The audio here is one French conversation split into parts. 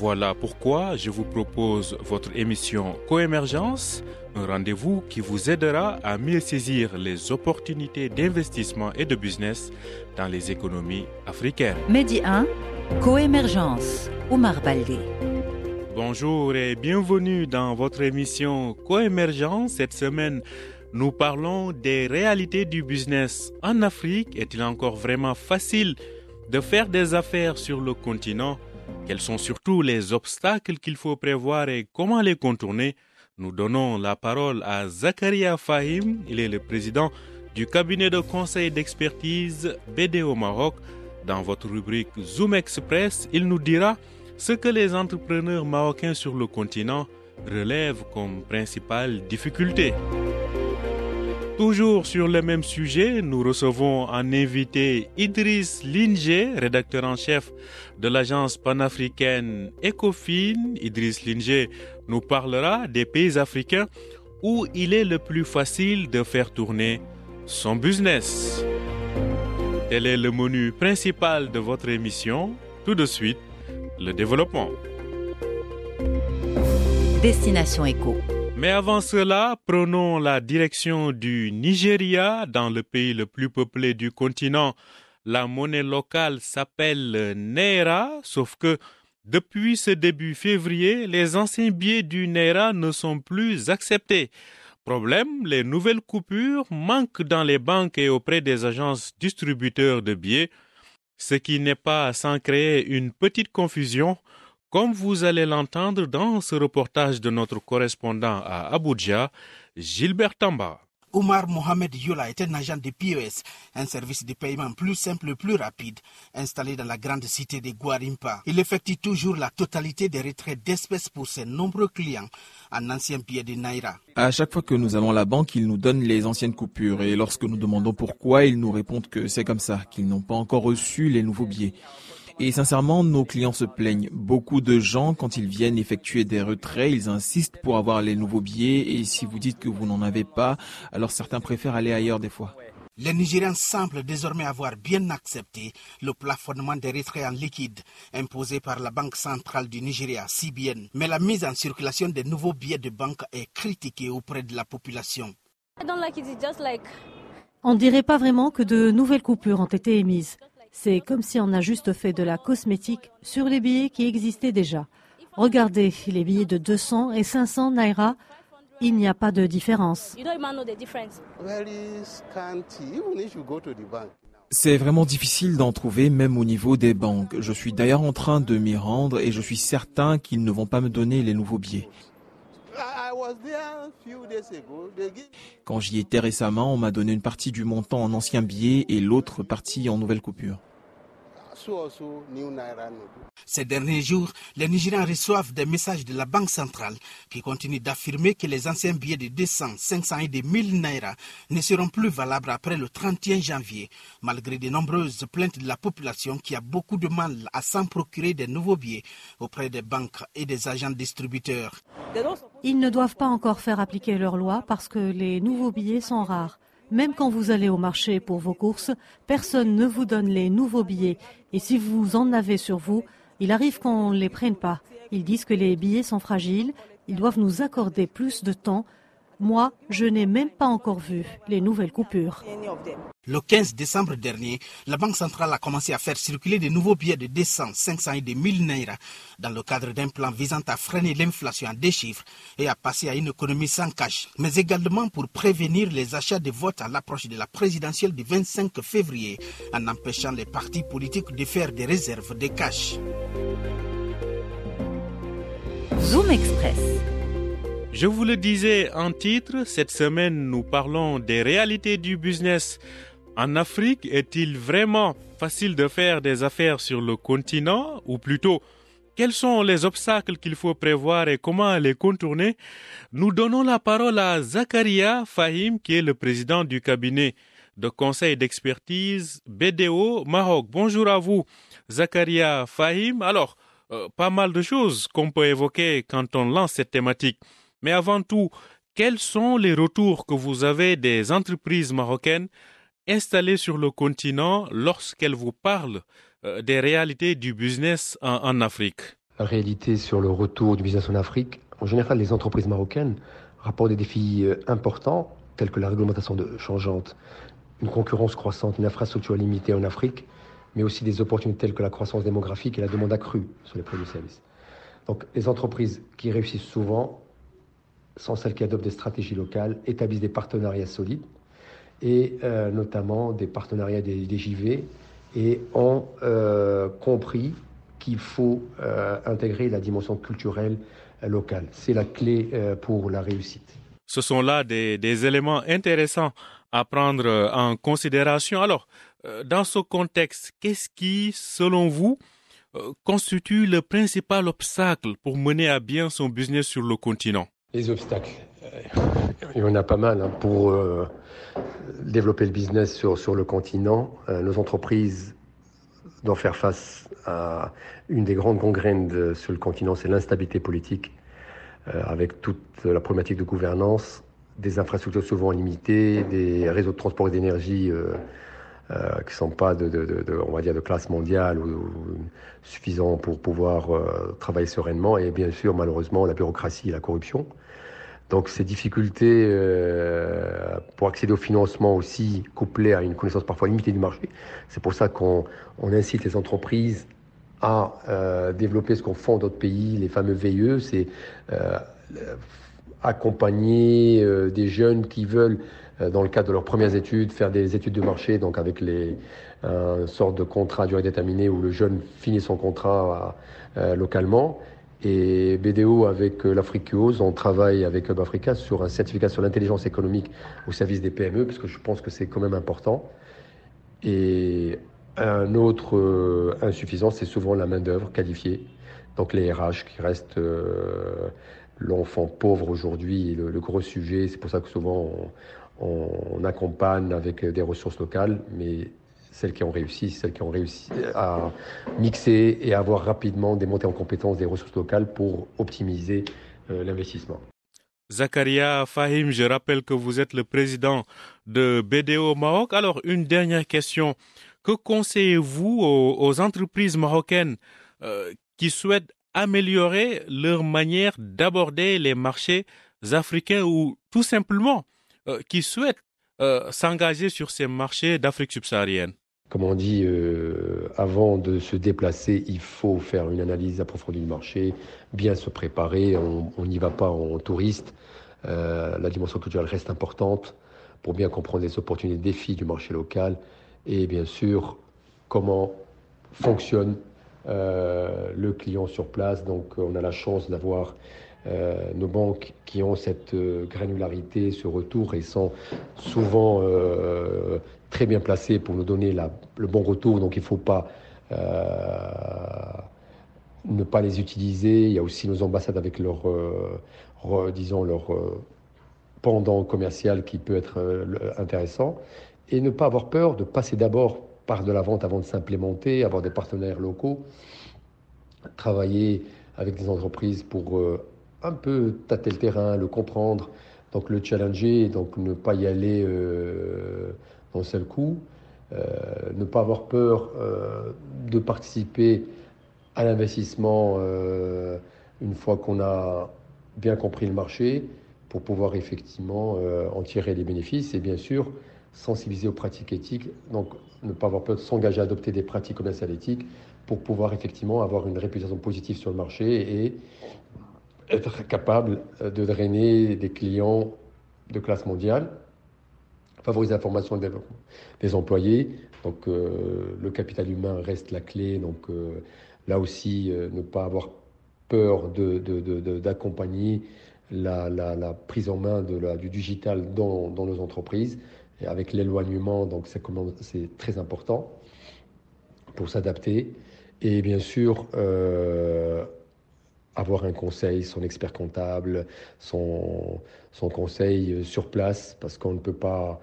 Voilà pourquoi je vous propose votre émission Coémergence, un rendez-vous qui vous aidera à mieux saisir les opportunités d'investissement et de business dans les économies africaines. Medi 1, Coémergence, Omar Baldé. Bonjour et bienvenue dans votre émission Coémergence. Cette semaine, nous parlons des réalités du business en Afrique. Est-il encore vraiment facile de faire des affaires sur le continent? Quels sont surtout les obstacles qu'il faut prévoir et comment les contourner? Nous donnons la parole à Zakaria Fahim. Il est le président du cabinet de conseil d'expertise BDO Maroc. Dans votre rubrique Zoom Express, il nous dira ce que les entrepreneurs marocains sur le continent relèvent comme principale difficulté. Toujours sur le même sujet, nous recevons en invité Idriss Linger, rédacteur en chef de l'agence panafricaine Ecofin. Idriss Linger nous parlera des pays africains où il est le plus facile de faire tourner son business. Tel est le menu principal de votre émission. Tout de suite, le développement. Destination Éco. Mais avant cela, prenons la direction du Nigeria, dans le pays le plus peuplé du continent. La monnaie locale s'appelle Naira, sauf que depuis ce début février, les anciens billets du Naira ne sont plus acceptés. Problème, les nouvelles coupures manquent dans les banques et auprès des agences distributeurs de billets, ce qui n'est pas sans créer une petite confusion comme vous allez l'entendre dans ce reportage de notre correspondant à Abuja, Gilbert Tamba. Omar Mohamed Yola est un agent de POS, un service de paiement plus simple et plus rapide, installé dans la grande cité de Guarimpa. Il effectue toujours la totalité des retraits d'espèces pour ses nombreux clients en anciens billets de Naira. À chaque fois que nous allons à la banque, ils nous donnent les anciennes coupures et lorsque nous demandons pourquoi, ils nous répondent que c'est comme ça, qu'ils n'ont pas encore reçu les nouveaux billets. Et sincèrement, nos clients se plaignent. Beaucoup de gens, quand ils viennent effectuer des retraits, ils insistent pour avoir les nouveaux billets. Et si vous dites que vous n'en avez pas, alors certains préfèrent aller ailleurs des fois. Les Nigériens semblent désormais avoir bien accepté le plafonnement des retraits en liquide imposé par la Banque centrale du Nigeria, CBN. Mais la mise en circulation des nouveaux billets de banque est critiquée auprès de la population. On ne dirait pas vraiment que de nouvelles coupures ont été émises. C'est comme si on a juste fait de la cosmétique sur les billets qui existaient déjà. Regardez les billets de 200 et 500 naira. Il n'y a pas de différence. C'est vraiment difficile d'en trouver même au niveau des banques. Je suis d'ailleurs en train de m'y rendre et je suis certain qu'ils ne vont pas me donner les nouveaux billets. Quand j'y étais récemment, on m'a donné une partie du montant en anciens billets et l'autre partie en nouvelles coupures. Ces derniers jours, les Nigériens reçoivent des messages de la Banque centrale qui continue d'affirmer que les anciens billets de 200, 500 et de 1000 naira ne seront plus valables après le 31 janvier, malgré de nombreuses plaintes de la population qui a beaucoup de mal à s'en procurer des nouveaux billets auprès des banques et des agents distributeurs. Ils ne doivent pas encore faire appliquer leur loi parce que les nouveaux billets sont rares. Même quand vous allez au marché pour vos courses, personne ne vous donne les nouveaux billets. Et si vous en avez sur vous, il arrive qu'on ne les prenne pas. Ils disent que les billets sont fragiles, ils doivent nous accorder plus de temps. Moi, je n'ai même pas encore vu les nouvelles coupures. Le 15 décembre dernier, la Banque centrale a commencé à faire circuler de nouveaux billets de 200, 500 et de 1000 naira dans le cadre d'un plan visant à freiner l'inflation en deux chiffres et à passer à une économie sans cash, mais également pour prévenir les achats de votes à l'approche de la présidentielle du 25 février en empêchant les partis politiques de faire des réserves de cash. Zoom Express. Je vous le disais en titre, cette semaine nous parlons des réalités du business. En Afrique, est-il vraiment facile de faire des affaires sur le continent? Ou plutôt quels sont les obstacles qu'il faut prévoir et comment les contourner? Nous donnons la parole à Zakaria Fahim, qui est le président du cabinet de conseil d'expertise BDO Maroc. Bonjour à vous, Zakaria Fahim. Alors, euh, pas mal de choses qu'on peut évoquer quand on lance cette thématique. Mais avant tout, quels sont les retours que vous avez des entreprises marocaines installées sur le continent lorsqu'elles vous parlent euh, des réalités du business en, Afrique? La réalité sur le retour du business en Afrique, en général, les entreprises marocaines rapportent des défis euh, importants tels que la réglementation changeante, une concurrence croissante, une infrastructure limitée en Afrique, mais aussi des opportunités telles que la croissance démographique et la demande accrue sur les produits et services. Donc les entreprises qui réussissent souvent sont celles qui adoptent des stratégies locales, établissent des partenariats solides, et euh, notamment des partenariats des, JV, et ont euh, compris qu'il faut euh, intégrer la dimension culturelle locale. C'est la clé pour la réussite. Ce sont là des, des éléments intéressants à prendre en considération. Alors, dans ce contexte, qu'est-ce qui, selon vous, constitue le principal obstacle pour mener à bien son business sur le continent? Les obstacles. Il y en a pas mal hein. pour euh, développer le business sur, sur le continent. Euh, nos entreprises doivent faire face à une des grandes gangrènes sur le continent, c'est l'instabilité politique, euh, avec toute la problématique de gouvernance, des infrastructures souvent limitées, des réseaux de transport et d'énergie qui ne sont pas de, de, on va dire, de classe mondiale ou, suffisants pour pouvoir travailler sereinement, et bien sûr, malheureusement, la bureaucratie et la corruption. Donc ces difficultés euh, pour accéder au financement aussi, couplées à une connaissance parfois limitée du marché, c'est pour ça qu'on incite les entreprises à euh, développer ce qu'on fait dans d'autres pays, les fameux VIE, c'est euh, accompagner des jeunes qui veulent, dans le cadre de leurs premières études, faire des études de marché, donc avec une sorte de contrat à durée déterminée où le jeune finit son contrat localement et BDO avec euh, l'Afriqueuse, on travaille avec Hub Africa sur un certificat sur l'intelligence économique au service des PME, parce que je pense que c'est quand même important. Et un autre euh, insuffisant, c'est souvent la main-d'œuvre qualifiée. Donc les RH qui restent euh, l'enfant pauvre aujourd'hui, le, gros sujet. C'est pour ça que souvent on, on, accompagne avec des ressources locales, mais celles qui ont réussi, celles qui ont réussi à mixer et avoir rapidement des montées en compétences des ressources locales pour optimiser euh, l'investissement. Zakaria Fahim, je rappelle que vous êtes le président de BDO Maroc. Alors, une dernière question. Que conseillez-vous aux, entreprises marocaines euh, qui souhaitent améliorer leur manière d'aborder les marchés africains ou tout simplement euh, qui souhaitent s'engager sur ces marchés d'Afrique subsaharienne? Comme on dit, euh, avant de se déplacer, il faut faire une analyse approfondie du marché, bien se préparer. On n'y va pas en touriste. Euh, la dimension culturelle reste importante pour bien comprendre les opportunités, les défis du marché local et bien sûr comment fonctionne euh, le client sur place. Donc on a la chance d'avoir nos banques qui ont cette granularité, ce retour et sont souvent très bien placés pour nous donner le bon retour, donc il ne faut pas euh, ne pas les utiliser. Il y a aussi nos ambassades avec leur, euh, disons, leur euh, pendant commercial qui peut être intéressant. Et ne pas avoir peur de passer d'abord par de la vente avant de s'implémenter, avoir des partenaires locaux, travailler avec des entreprises pour un peu tâter le terrain, le comprendre, donc le challenger, donc ne pas y aller d'un seul coup, euh, ne pas avoir peur euh, de participer à l'investissement euh, une fois qu'on a bien compris le marché pour pouvoir effectivement en tirer les bénéfices et bien sûr sensibiliser aux pratiques éthiques, donc ne pas avoir peur de s'engager à adopter des pratiques commerciales éthiques pour pouvoir effectivement avoir une réputation positive sur le marché et être capable de drainer des clients de classe mondiale favoriser la formation des employés. Donc euh, le capital humain reste la clé. Donc euh, là aussi, euh, ne pas avoir peur d'accompagner de, la, la, prise en main de la, du digital dans, dans nos entreprises. Et avec l'éloignement, donc c'est très important pour s'adapter. Et bien sûr, avoir un conseil, son expert comptable, son, son conseil sur place, parce qu'on ne peut pas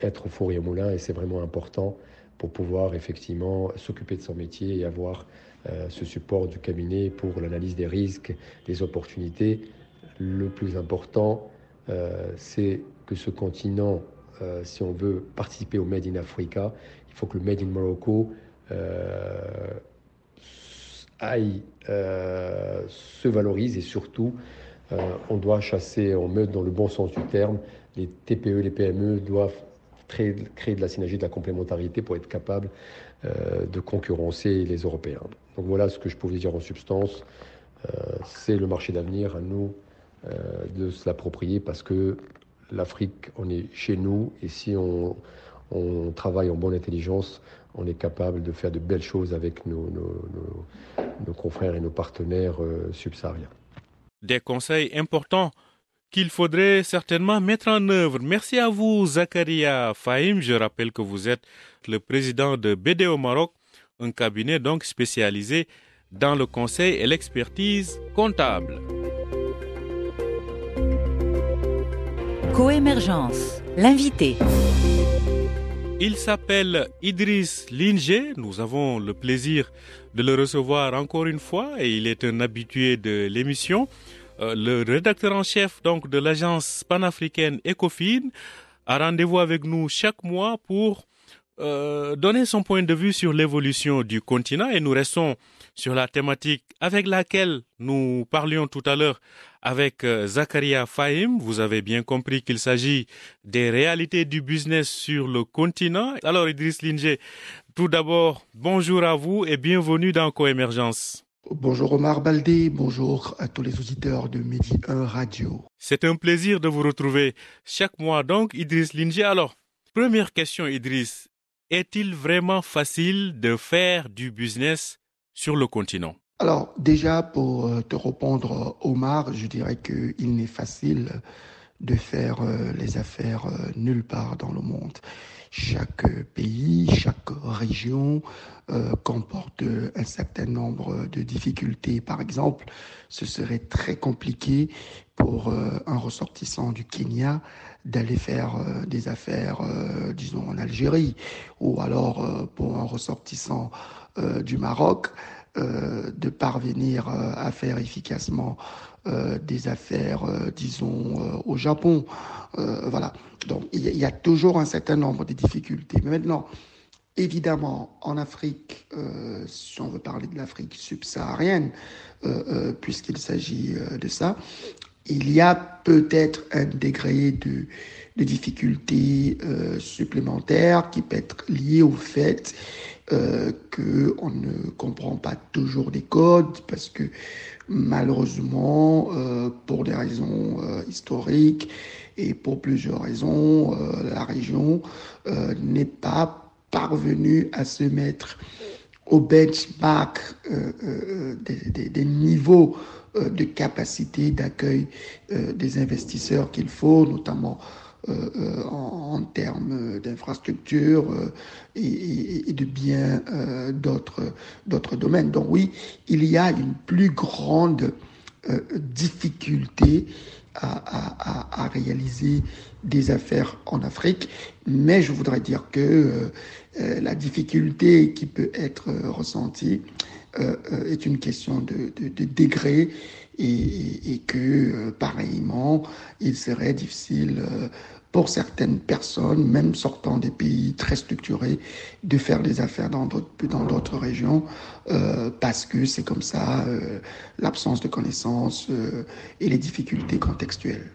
être au four et au moulin, et c'est vraiment important pour pouvoir effectivement s'occuper de son métier et avoir euh, ce support du cabinet pour l'analyse des risques, des opportunités. Le plus important, euh, c'est que ce continent, euh, si on veut participer au Made in Africa, il faut que le Made in Morocco aille, se valorise et surtout, on doit chasser en meute dans le bon sens du terme. Les TPE, les PME doivent créer, de la synergie, de la complémentarité pour être capable euh, de concurrencer les Européens. Donc voilà ce que je pouvais dire en substance. Euh, c'est le marché d'avenir à nous euh, de se l'approprier parce que l'Afrique, on est chez nous et si on, on, travaille en bonne intelligence, on est capable de faire de belles choses avec nos, nos, nos, nos confrères et nos partenaires subsahariens. Des conseils importants qu'il faudrait certainement mettre en œuvre. Merci à vous, Zakaria Fahim. Je rappelle que vous êtes le président de BDO Maroc, un cabinet donc spécialisé dans le conseil et l'expertise comptable. Coémergence, l'invité. Il s'appelle Idriss Linger. Nous avons le plaisir de le recevoir encore une fois et il est un habitué de l'émission. Euh, le rédacteur en chef donc de l'agence panafricaine Ecofin a rendez-vous avec nous chaque mois pour euh, donner son point de vue sur l'évolution du continent et nous restons sur la thématique avec laquelle nous parlions tout à l'heure avec euh, Zakaria Fahim. Vous avez bien compris qu'il s'agit des réalités du business sur le continent. Alors Idriss Linger, tout d'abord, bonjour à vous et bienvenue dans Coémergence. Bonjour Omar Baldé, bonjour à tous les auditeurs de Midi 1 Radio. C'est un plaisir de vous retrouver chaque mois donc Idriss Linger. Alors, première question Idriss, est-il vraiment facile de faire du business sur le continent? Alors déjà pour euh, te répondre Omar, je dirais qu'il n'est facile de faire euh, les affaires euh, nulle part dans le monde. Chaque pays, chaque région euh, comporte un certain nombre de difficultés. Par exemple, ce serait très compliqué pour euh, un ressortissant du Kenya d'aller faire euh, des affaires, disons, en Algérie, ou alors pour un ressortissant du Maroc de parvenir à faire efficacement des affaires, disons, au Japon. voilà. Donc, il y, a toujours un certain nombre de difficultés. Mais maintenant, évidemment, en Afrique, euh, si on veut parler de l'Afrique subsaharienne, euh, euh, puisqu'il s'agit de ça, il y a peut-être un degré de, de difficulté supplémentaire qui peut être lié au fait euh, qu'on ne comprend pas toujours les codes parce que malheureusement, pour des raisons historiques, et pour plusieurs raisons, euh, la région euh, n'est pas parvenue à se mettre au benchmark euh, des, des, niveaux de capacité d'accueil des investisseurs qu'il faut, notamment en, termes d'infrastructures et, et, de bien d'autres domaines. Donc oui, il y a une plus grande difficulté à, réaliser des affaires en Afrique, mais je voudrais dire que euh, euh, la difficulté qui peut être ressentie euh, est une question de, de, degré et, et que pareillement, il serait difficile pour certaines personnes, même sortant des pays très structurés, de faire des affaires dans d'autres, dans d'autres régions, euh, parce que c'est comme ça euh, l'absence de connaissances euh, et les difficultés contextuelles.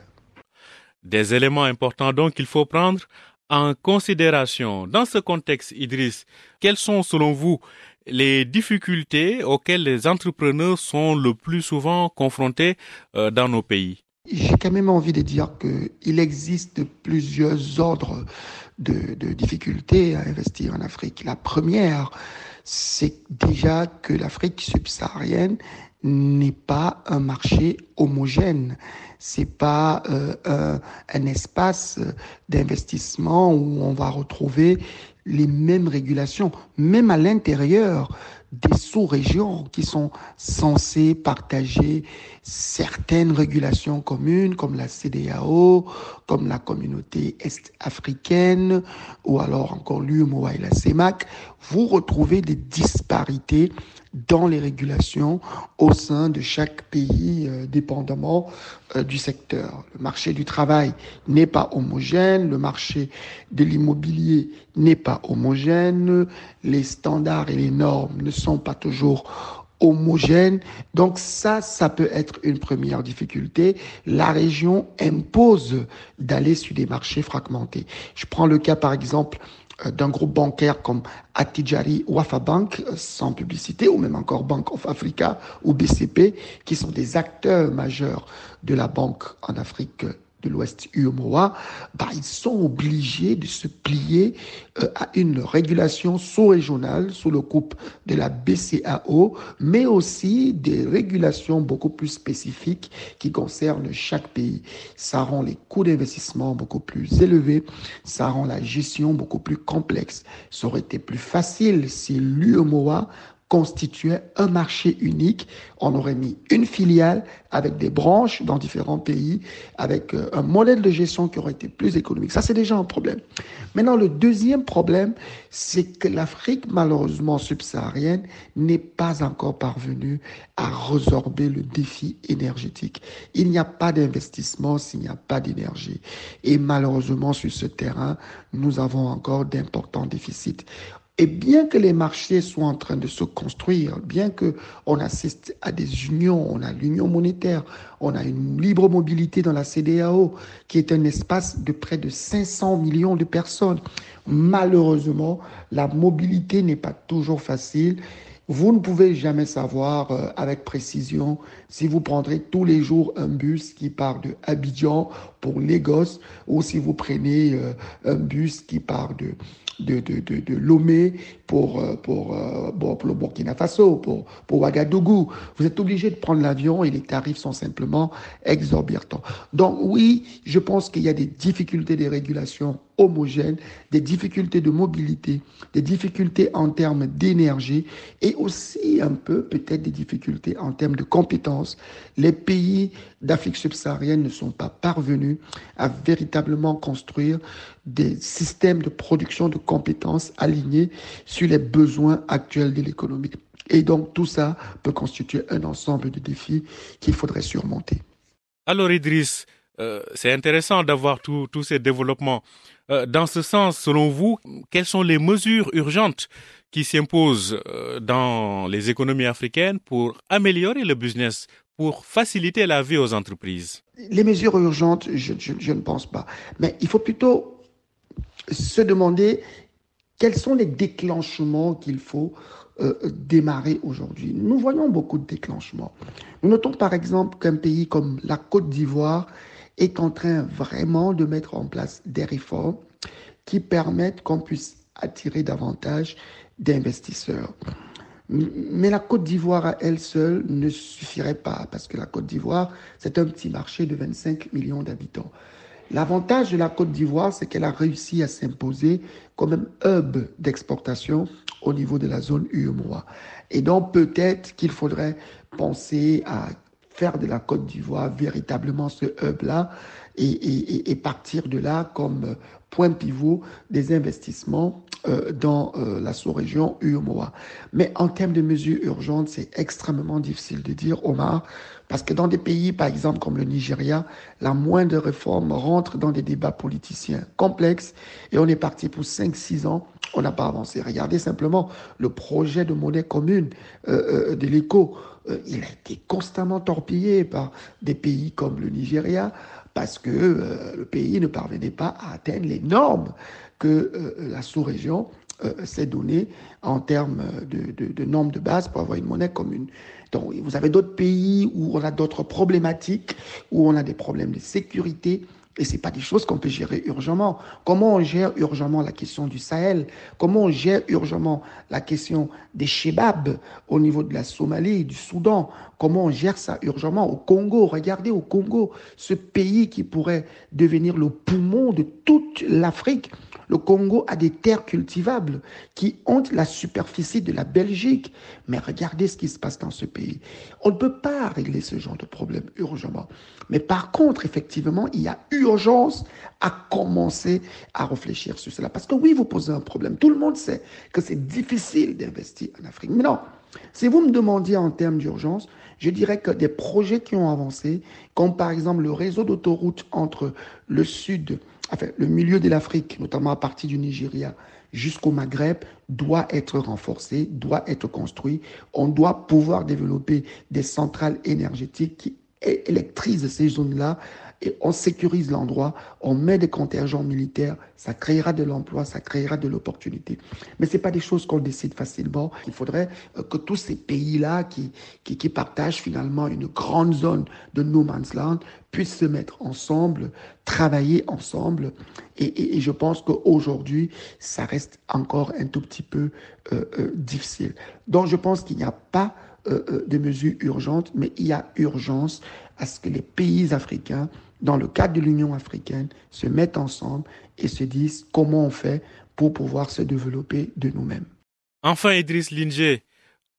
Des éléments importants donc qu'il faut prendre en considération. Dans ce contexte, Idriss, quelles sont selon vous les difficultés auxquelles les entrepreneurs sont le plus souvent confrontés dans nos pays? J'ai quand même envie de dire qu'il existe plusieurs ordres de, difficultés à investir en Afrique. La première, c'est déjà que l'Afrique subsaharienne n'est pas un marché homogène. C'est pas euh, un, espace d'investissement où on va retrouver les mêmes régulations, même à l'intérieur des sous-régions qui sont censées partager certaines régulations communes comme la CDAO, comme la communauté est-africaine ou alors encore l'UMOA et la CEMAC, vous retrouvez des disparités dans les régulations au sein de chaque pays, euh, dépendamment euh, du secteur. Le marché du travail n'est pas homogène, le marché de l'immobilier n'est pas homogène, les standards et les normes ne sont pas toujours homogènes. Donc ça, ça peut être une première difficulté. La région impose d'aller sur des marchés fragmentés. Je prends le cas par exemple d'un groupe bancaire comme Atijari Wafa Bank, euh, sans publicité, ou même encore Bank of Africa ou BCP, qui sont des acteurs majeurs de la banque en Afrique de l'Ouest UMOA, bah, ils sont obligés de se plier euh, à une régulation sous-régionale sous le coupe de la BCAO, mais aussi des régulations beaucoup plus spécifiques qui concernent chaque pays. Ça rend les coûts d'investissement beaucoup plus élevés, ça rend la gestion beaucoup plus complexe. Ça aurait été plus facile si l'UMOA constituait un marché unique. On aurait mis une filiale avec des branches dans différents pays, avec euh, un modèle de gestion qui aurait été plus économique. Ça, c'est déjà un problème. Maintenant, le deuxième problème, c'est que l'Afrique, malheureusement subsaharienne, n'est pas encore parvenue à résorber le défi énergétique. Il n'y a pas d'investissement s'il n'y a pas d'énergie. Et malheureusement, sur ce terrain, nous avons encore d'importants déficits. Et bien que les marchés soient en train de se construire, bien que on assiste à des unions, on a l'union monétaire, on a une libre mobilité dans la CDAO, qui est un espace de près de 500 millions de personnes. Malheureusement, la mobilité n'est pas toujours facile. Vous ne pouvez jamais savoir euh, avec précision si vous prendrez tous les jours un bus qui part de Abidjan pour Lagos ou si vous prenez euh, un bus qui part de, de, de, de, de Lomé pour, euh, pour, euh, pour, le Burkina Faso, pour, pour Ouagadougou. Vous êtes obligé de prendre l'avion et les tarifs sont simplement exorbitants. Donc oui, je pense qu'il y a des difficultés de régulation homogènes, des difficultés de mobilité, des difficultés en termes d'énergie et aussi un peu peut-être des difficultés en termes de compétences. Les pays d'Afrique subsaharienne ne sont pas parvenus à véritablement construire des systèmes de production de compétences alignés sur les besoins actuels de l'économie. Et donc tout ça peut constituer un ensemble de défis qu'il faudrait surmonter. Alors Idriss, euh, c'est intéressant d'avoir tous ces développements. Euh, dans ce sens, selon vous, quelles sont les mesures urgentes qui s'imposent euh, dans les économies africaines pour améliorer le business, pour faciliter la vie aux entreprises? Les mesures urgentes, je, ne pense pas. Mais il faut plutôt se demander quels sont les déclenchements qu'il faut euh, démarrer aujourd'hui Nous voyons beaucoup de déclenchements. Notons par exemple qu'un pays comme la Côte d'Ivoire est en train vraiment de mettre en place des réformes qui permettent qu'on puisse attirer davantage d'investisseurs. Mais la Côte d'Ivoire à elle seule ne suffirait pas, parce que la Côte d'Ivoire, c'est un petit marché de 25 millions d'habitants. L'avantage de la Côte d'Ivoire, c'est qu'elle a réussi à s'imposer comme un hub d'exportation au niveau de la zone UEMOA. Et donc peut-être qu'il faudrait penser à faire de la Côte d'Ivoire véritablement ce hub-là et, partir de là comme point pivot des investissements euh, dans euh, la sous-région UMOA. Mais en termes de mesures urgentes, c'est extrêmement difficile de dire, Omar, parce que dans des pays, par exemple, comme le Nigeria, la moindre réforme rentre dans des débats politiciens complexes et on est parti pour 5-6 ans, on n'a pas avancé. Regardez simplement le projet de monnaie commune euh, de l'éco. Il a été constamment torpillé par des pays comme le Nigeria, parce que euh, le pays ne parvenait pas à atteindre les normes que euh, la sous-région euh, s'est donnée en termes de, de, normes de base pour avoir une monnaie commune. Donc, vous avez d'autres pays où on a d'autres problématiques, où on a des problèmes de sécurité, et ce pas des choses qu'on peut gérer urgemment. Comment on gère urgemment la question du Sahel? Comment on gère urgemment la question des Shebabs au niveau de la Somalie, du Soudan? Comment on gère ça urgemment au Congo? Regardez au Congo, ce pays qui pourrait devenir le poumon de toute l'Afrique. Le Congo a des terres cultivables qui ont la superficie de la Belgique. Mais regardez ce qui se passe dans ce pays. On ne peut pas régler ce genre de problème urgemment. Mais par contre, effectivement, il y a urgence à commencer à réfléchir sur cela. Parce que oui, vous posez un problème. Tout le monde sait que c'est difficile d'investir en Afrique. Mais non, si vous me demandiez en termes d'urgence, je dirais que des projets qui ont avancé, comme par exemple le réseau d'autoroutes entre le sud, enfin le milieu de l'Afrique, notamment à partir du Nigeria, jusqu'au Maghreb, doit être renforcé, doit être construit. On doit pouvoir développer des centrales énergétiques qui électrisent ces zones-là et on sécurise l'endroit, on met des contingents militaires, ça créera de l'emploi, ça créera de l'opportunité. Mais ce pas des choses qu'on décide facilement. Il faudrait euh, que tous ces pays-là qui, qui, qui, partagent finalement une grande zone de no man's land puissent se mettre ensemble, travailler ensemble. Et, et, je pense qu'aujourd'hui, ça reste encore un tout petit peu euh, euh, difficile. Donc je pense qu'il n'y a pas euh, de mesures urgentes, mais il y a urgence à ce que les pays africains dans le cadre de l'Union africaine, se mettent ensemble et se disent comment on fait pour pouvoir se développer de nous-mêmes. Enfin, Idriss Linger,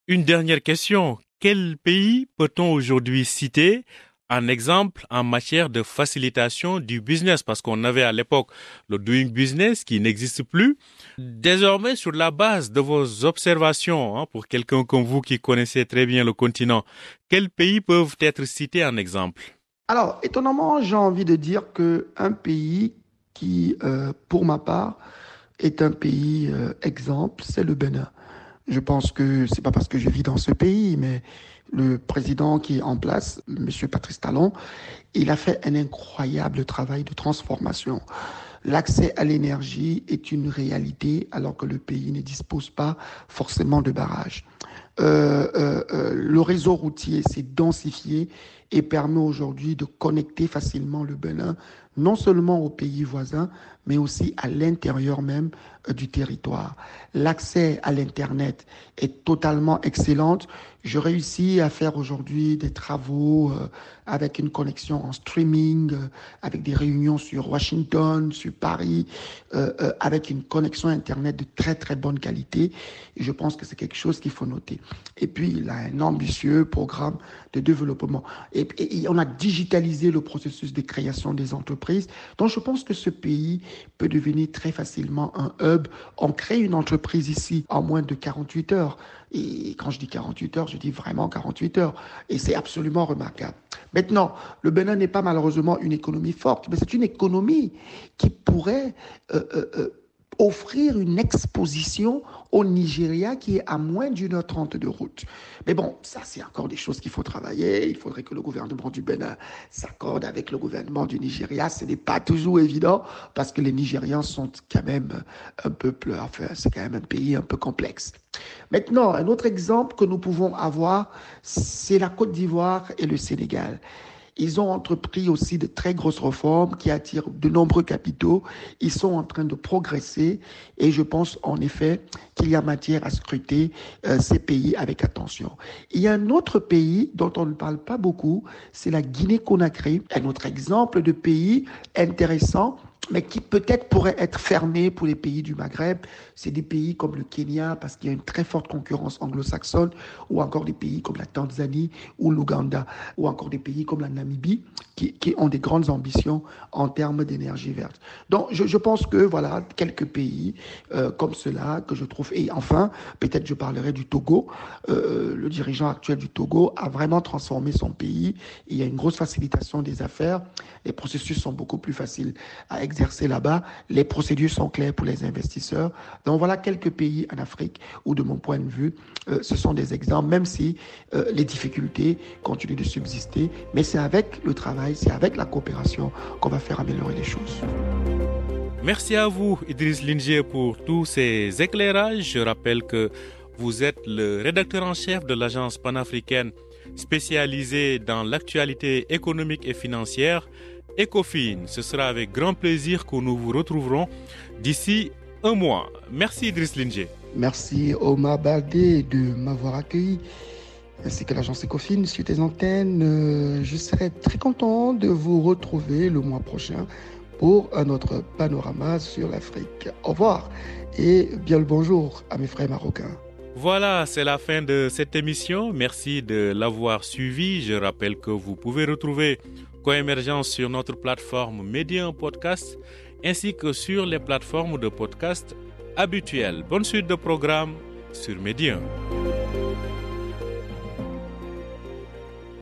une dernière question. Quel pays peut-on aujourd'hui citer un exemple en matière de facilitation du business parce qu'on avait à l'époque le doing business qui n'existe plus. Désormais, sur la base de vos observations, hein, pour quelqu'un comme vous qui connaissez très bien le continent, quels pays peuvent être cités en exemple? Alors, étonnamment, j'ai envie de dire qu'un pays qui, euh, pour ma part, est un pays euh, exemple, c'est le Bénin. Je pense que c'est pas parce que je vis dans ce pays, mais le président qui est en place, M. Patrice Talon, il a fait un incroyable travail de transformation. L'accès à l'énergie est une réalité alors que le pays ne dispose pas forcément de barrages. Euh, le réseau routier s'est densifié et permet aujourd'hui de connecter facilement le Bénin, non seulement aux pays voisins, mais aussi à l'intérieur même euh, du territoire. L'accès à l'Internet est totalement excellent. Je réussis à faire aujourd'hui des travaux euh, avec une connexion en streaming, euh, avec des réunions sur Washington, sur Paris, avec une connexion Internet de très très bonne qualité. Je pense que c'est quelque chose qu'il faut noter. Et puis, il a un ambitieux programme de développement. Et on a digitalisé le processus de création des entreprises. Donc, je pense que ce pays peut devenir très facilement un hub. On crée une entreprise ici en moins de 48 heures. Et quand je dis 48 heures, je dis vraiment 48 heures. Et c'est absolument remarquable. Maintenant, le Bénin n'est pas malheureusement une économie forte, mais c'est une économie qui pourrait euh, euh, euh, offrir une exposition au Nigeria qui est à moins d'une heure trente de route. Mais bon, ça c'est encore des choses qu'il faut travailler. Il faudrait que le gouvernement du Bénin s'accorde avec le gouvernement du Nigeria. Ce n'est pas toujours évident parce que les Nigérians sont quand même un peu, enfin c'est quand même un pays un peu complexe. Maintenant, un autre exemple que nous pouvons avoir, c'est la Côte d'Ivoire et le Sénégal. Ils ont entrepris aussi de très grosses réformes qui attirent de nombreux capitaux. Ils sont en train de progresser et je pense en effet qu'il y a matière à scruter euh, ces pays avec attention. Il y a un autre pays dont on ne parle pas beaucoup, c'est la Guinée-Conakry, un autre exemple de pays intéressant mais qui peut-être pourrait être fermé pour les pays du Maghreb. C'est des pays comme le Kenya, parce qu'il y a une très forte concurrence anglo-saxonne, ou encore des pays comme la Tanzanie ou l'Ouganda, ou encore des pays comme la Namibie, qui, qui ont des grandes ambitions en termes d'énergie verte. Donc, je, je, pense que, voilà, quelques pays euh, comme cela que je trouve. Et enfin, peut-être je parlerai du Togo. Euh, le dirigeant actuel du Togo a vraiment transformé son pays. Il y a une grosse facilitation des affaires. Les processus sont beaucoup plus faciles à exercer là-bas. Les procédures sont claires pour les investisseurs. Donc voilà quelques pays en Afrique où, de mon point de vue, euh, ce sont des exemples, même si euh, les difficultés continuent de subsister. Mais c'est avec le travail, c'est avec la coopération qu'on va faire améliorer les choses. Merci à vous, Idriss Linger, pour tous ces éclairages. Je rappelle que vous êtes le rédacteur en chef de l'agence panafricaine spécialisée dans l'actualité économique et financière Ecofin. Ce sera avec grand plaisir que nous vous retrouverons d'ici un mois. Merci Idriss Linger. Merci Omar Baldé de m'avoir accueilli ainsi que l'agence Ecofin sur tes antennes. Euh, je serai très content de vous retrouver le mois prochain pour un autre panorama sur l'Afrique. Au revoir et bien le bonjour à mes frères marocains. Voilà, c'est la fin de cette émission. Merci de l'avoir suivi. Je rappelle que vous pouvez retrouver Coémergence sur notre plateforme Média Podcast ainsi que sur les plateformes de podcast habituelles. Bonne suite de programme sur Média.